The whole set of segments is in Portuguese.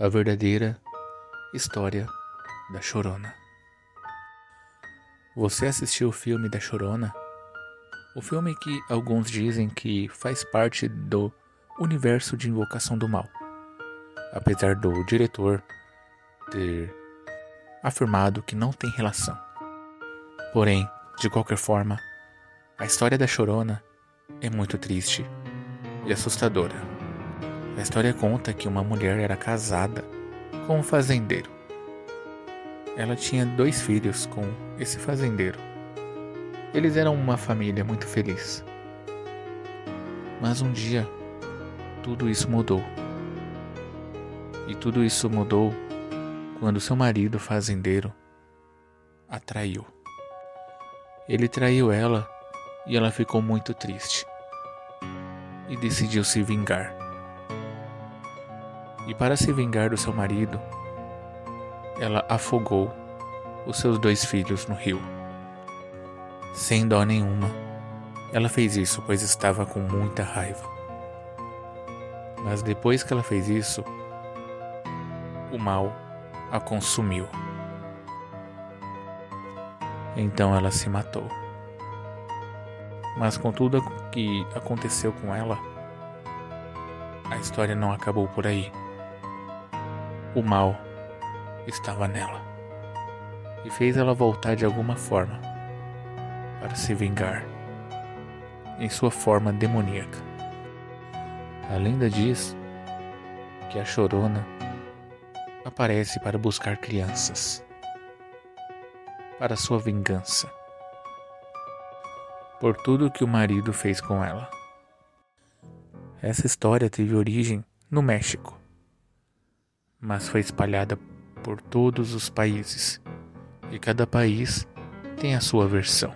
a verdadeira história da Chorona. Você assistiu o filme da Chorona? O filme que alguns dizem que faz parte do universo de Invocação do Mal, apesar do diretor ter afirmado que não tem relação. Porém, de qualquer forma, a história da Chorona é muito triste e assustadora. A história conta que uma mulher era casada com um fazendeiro. Ela tinha dois filhos com esse fazendeiro. Eles eram uma família muito feliz. Mas um dia, tudo isso mudou. E tudo isso mudou quando seu marido fazendeiro a traiu. Ele traiu ela e ela ficou muito triste e decidiu se vingar. E para se vingar do seu marido, ela afogou os seus dois filhos no rio. Sem dó nenhuma, ela fez isso pois estava com muita raiva. Mas depois que ela fez isso, o mal a consumiu. Então ela se matou. Mas com tudo que aconteceu com ela, a história não acabou por aí. O mal estava nela e fez ela voltar de alguma forma para se vingar em sua forma demoníaca. A lenda diz que a chorona aparece para buscar crianças para sua vingança por tudo que o marido fez com ela. Essa história teve origem no México mas foi espalhada por todos os países e cada país tem a sua versão.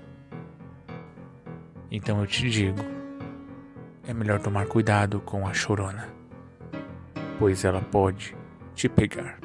Então eu te digo, é melhor tomar cuidado com a chorona, pois ela pode te pegar.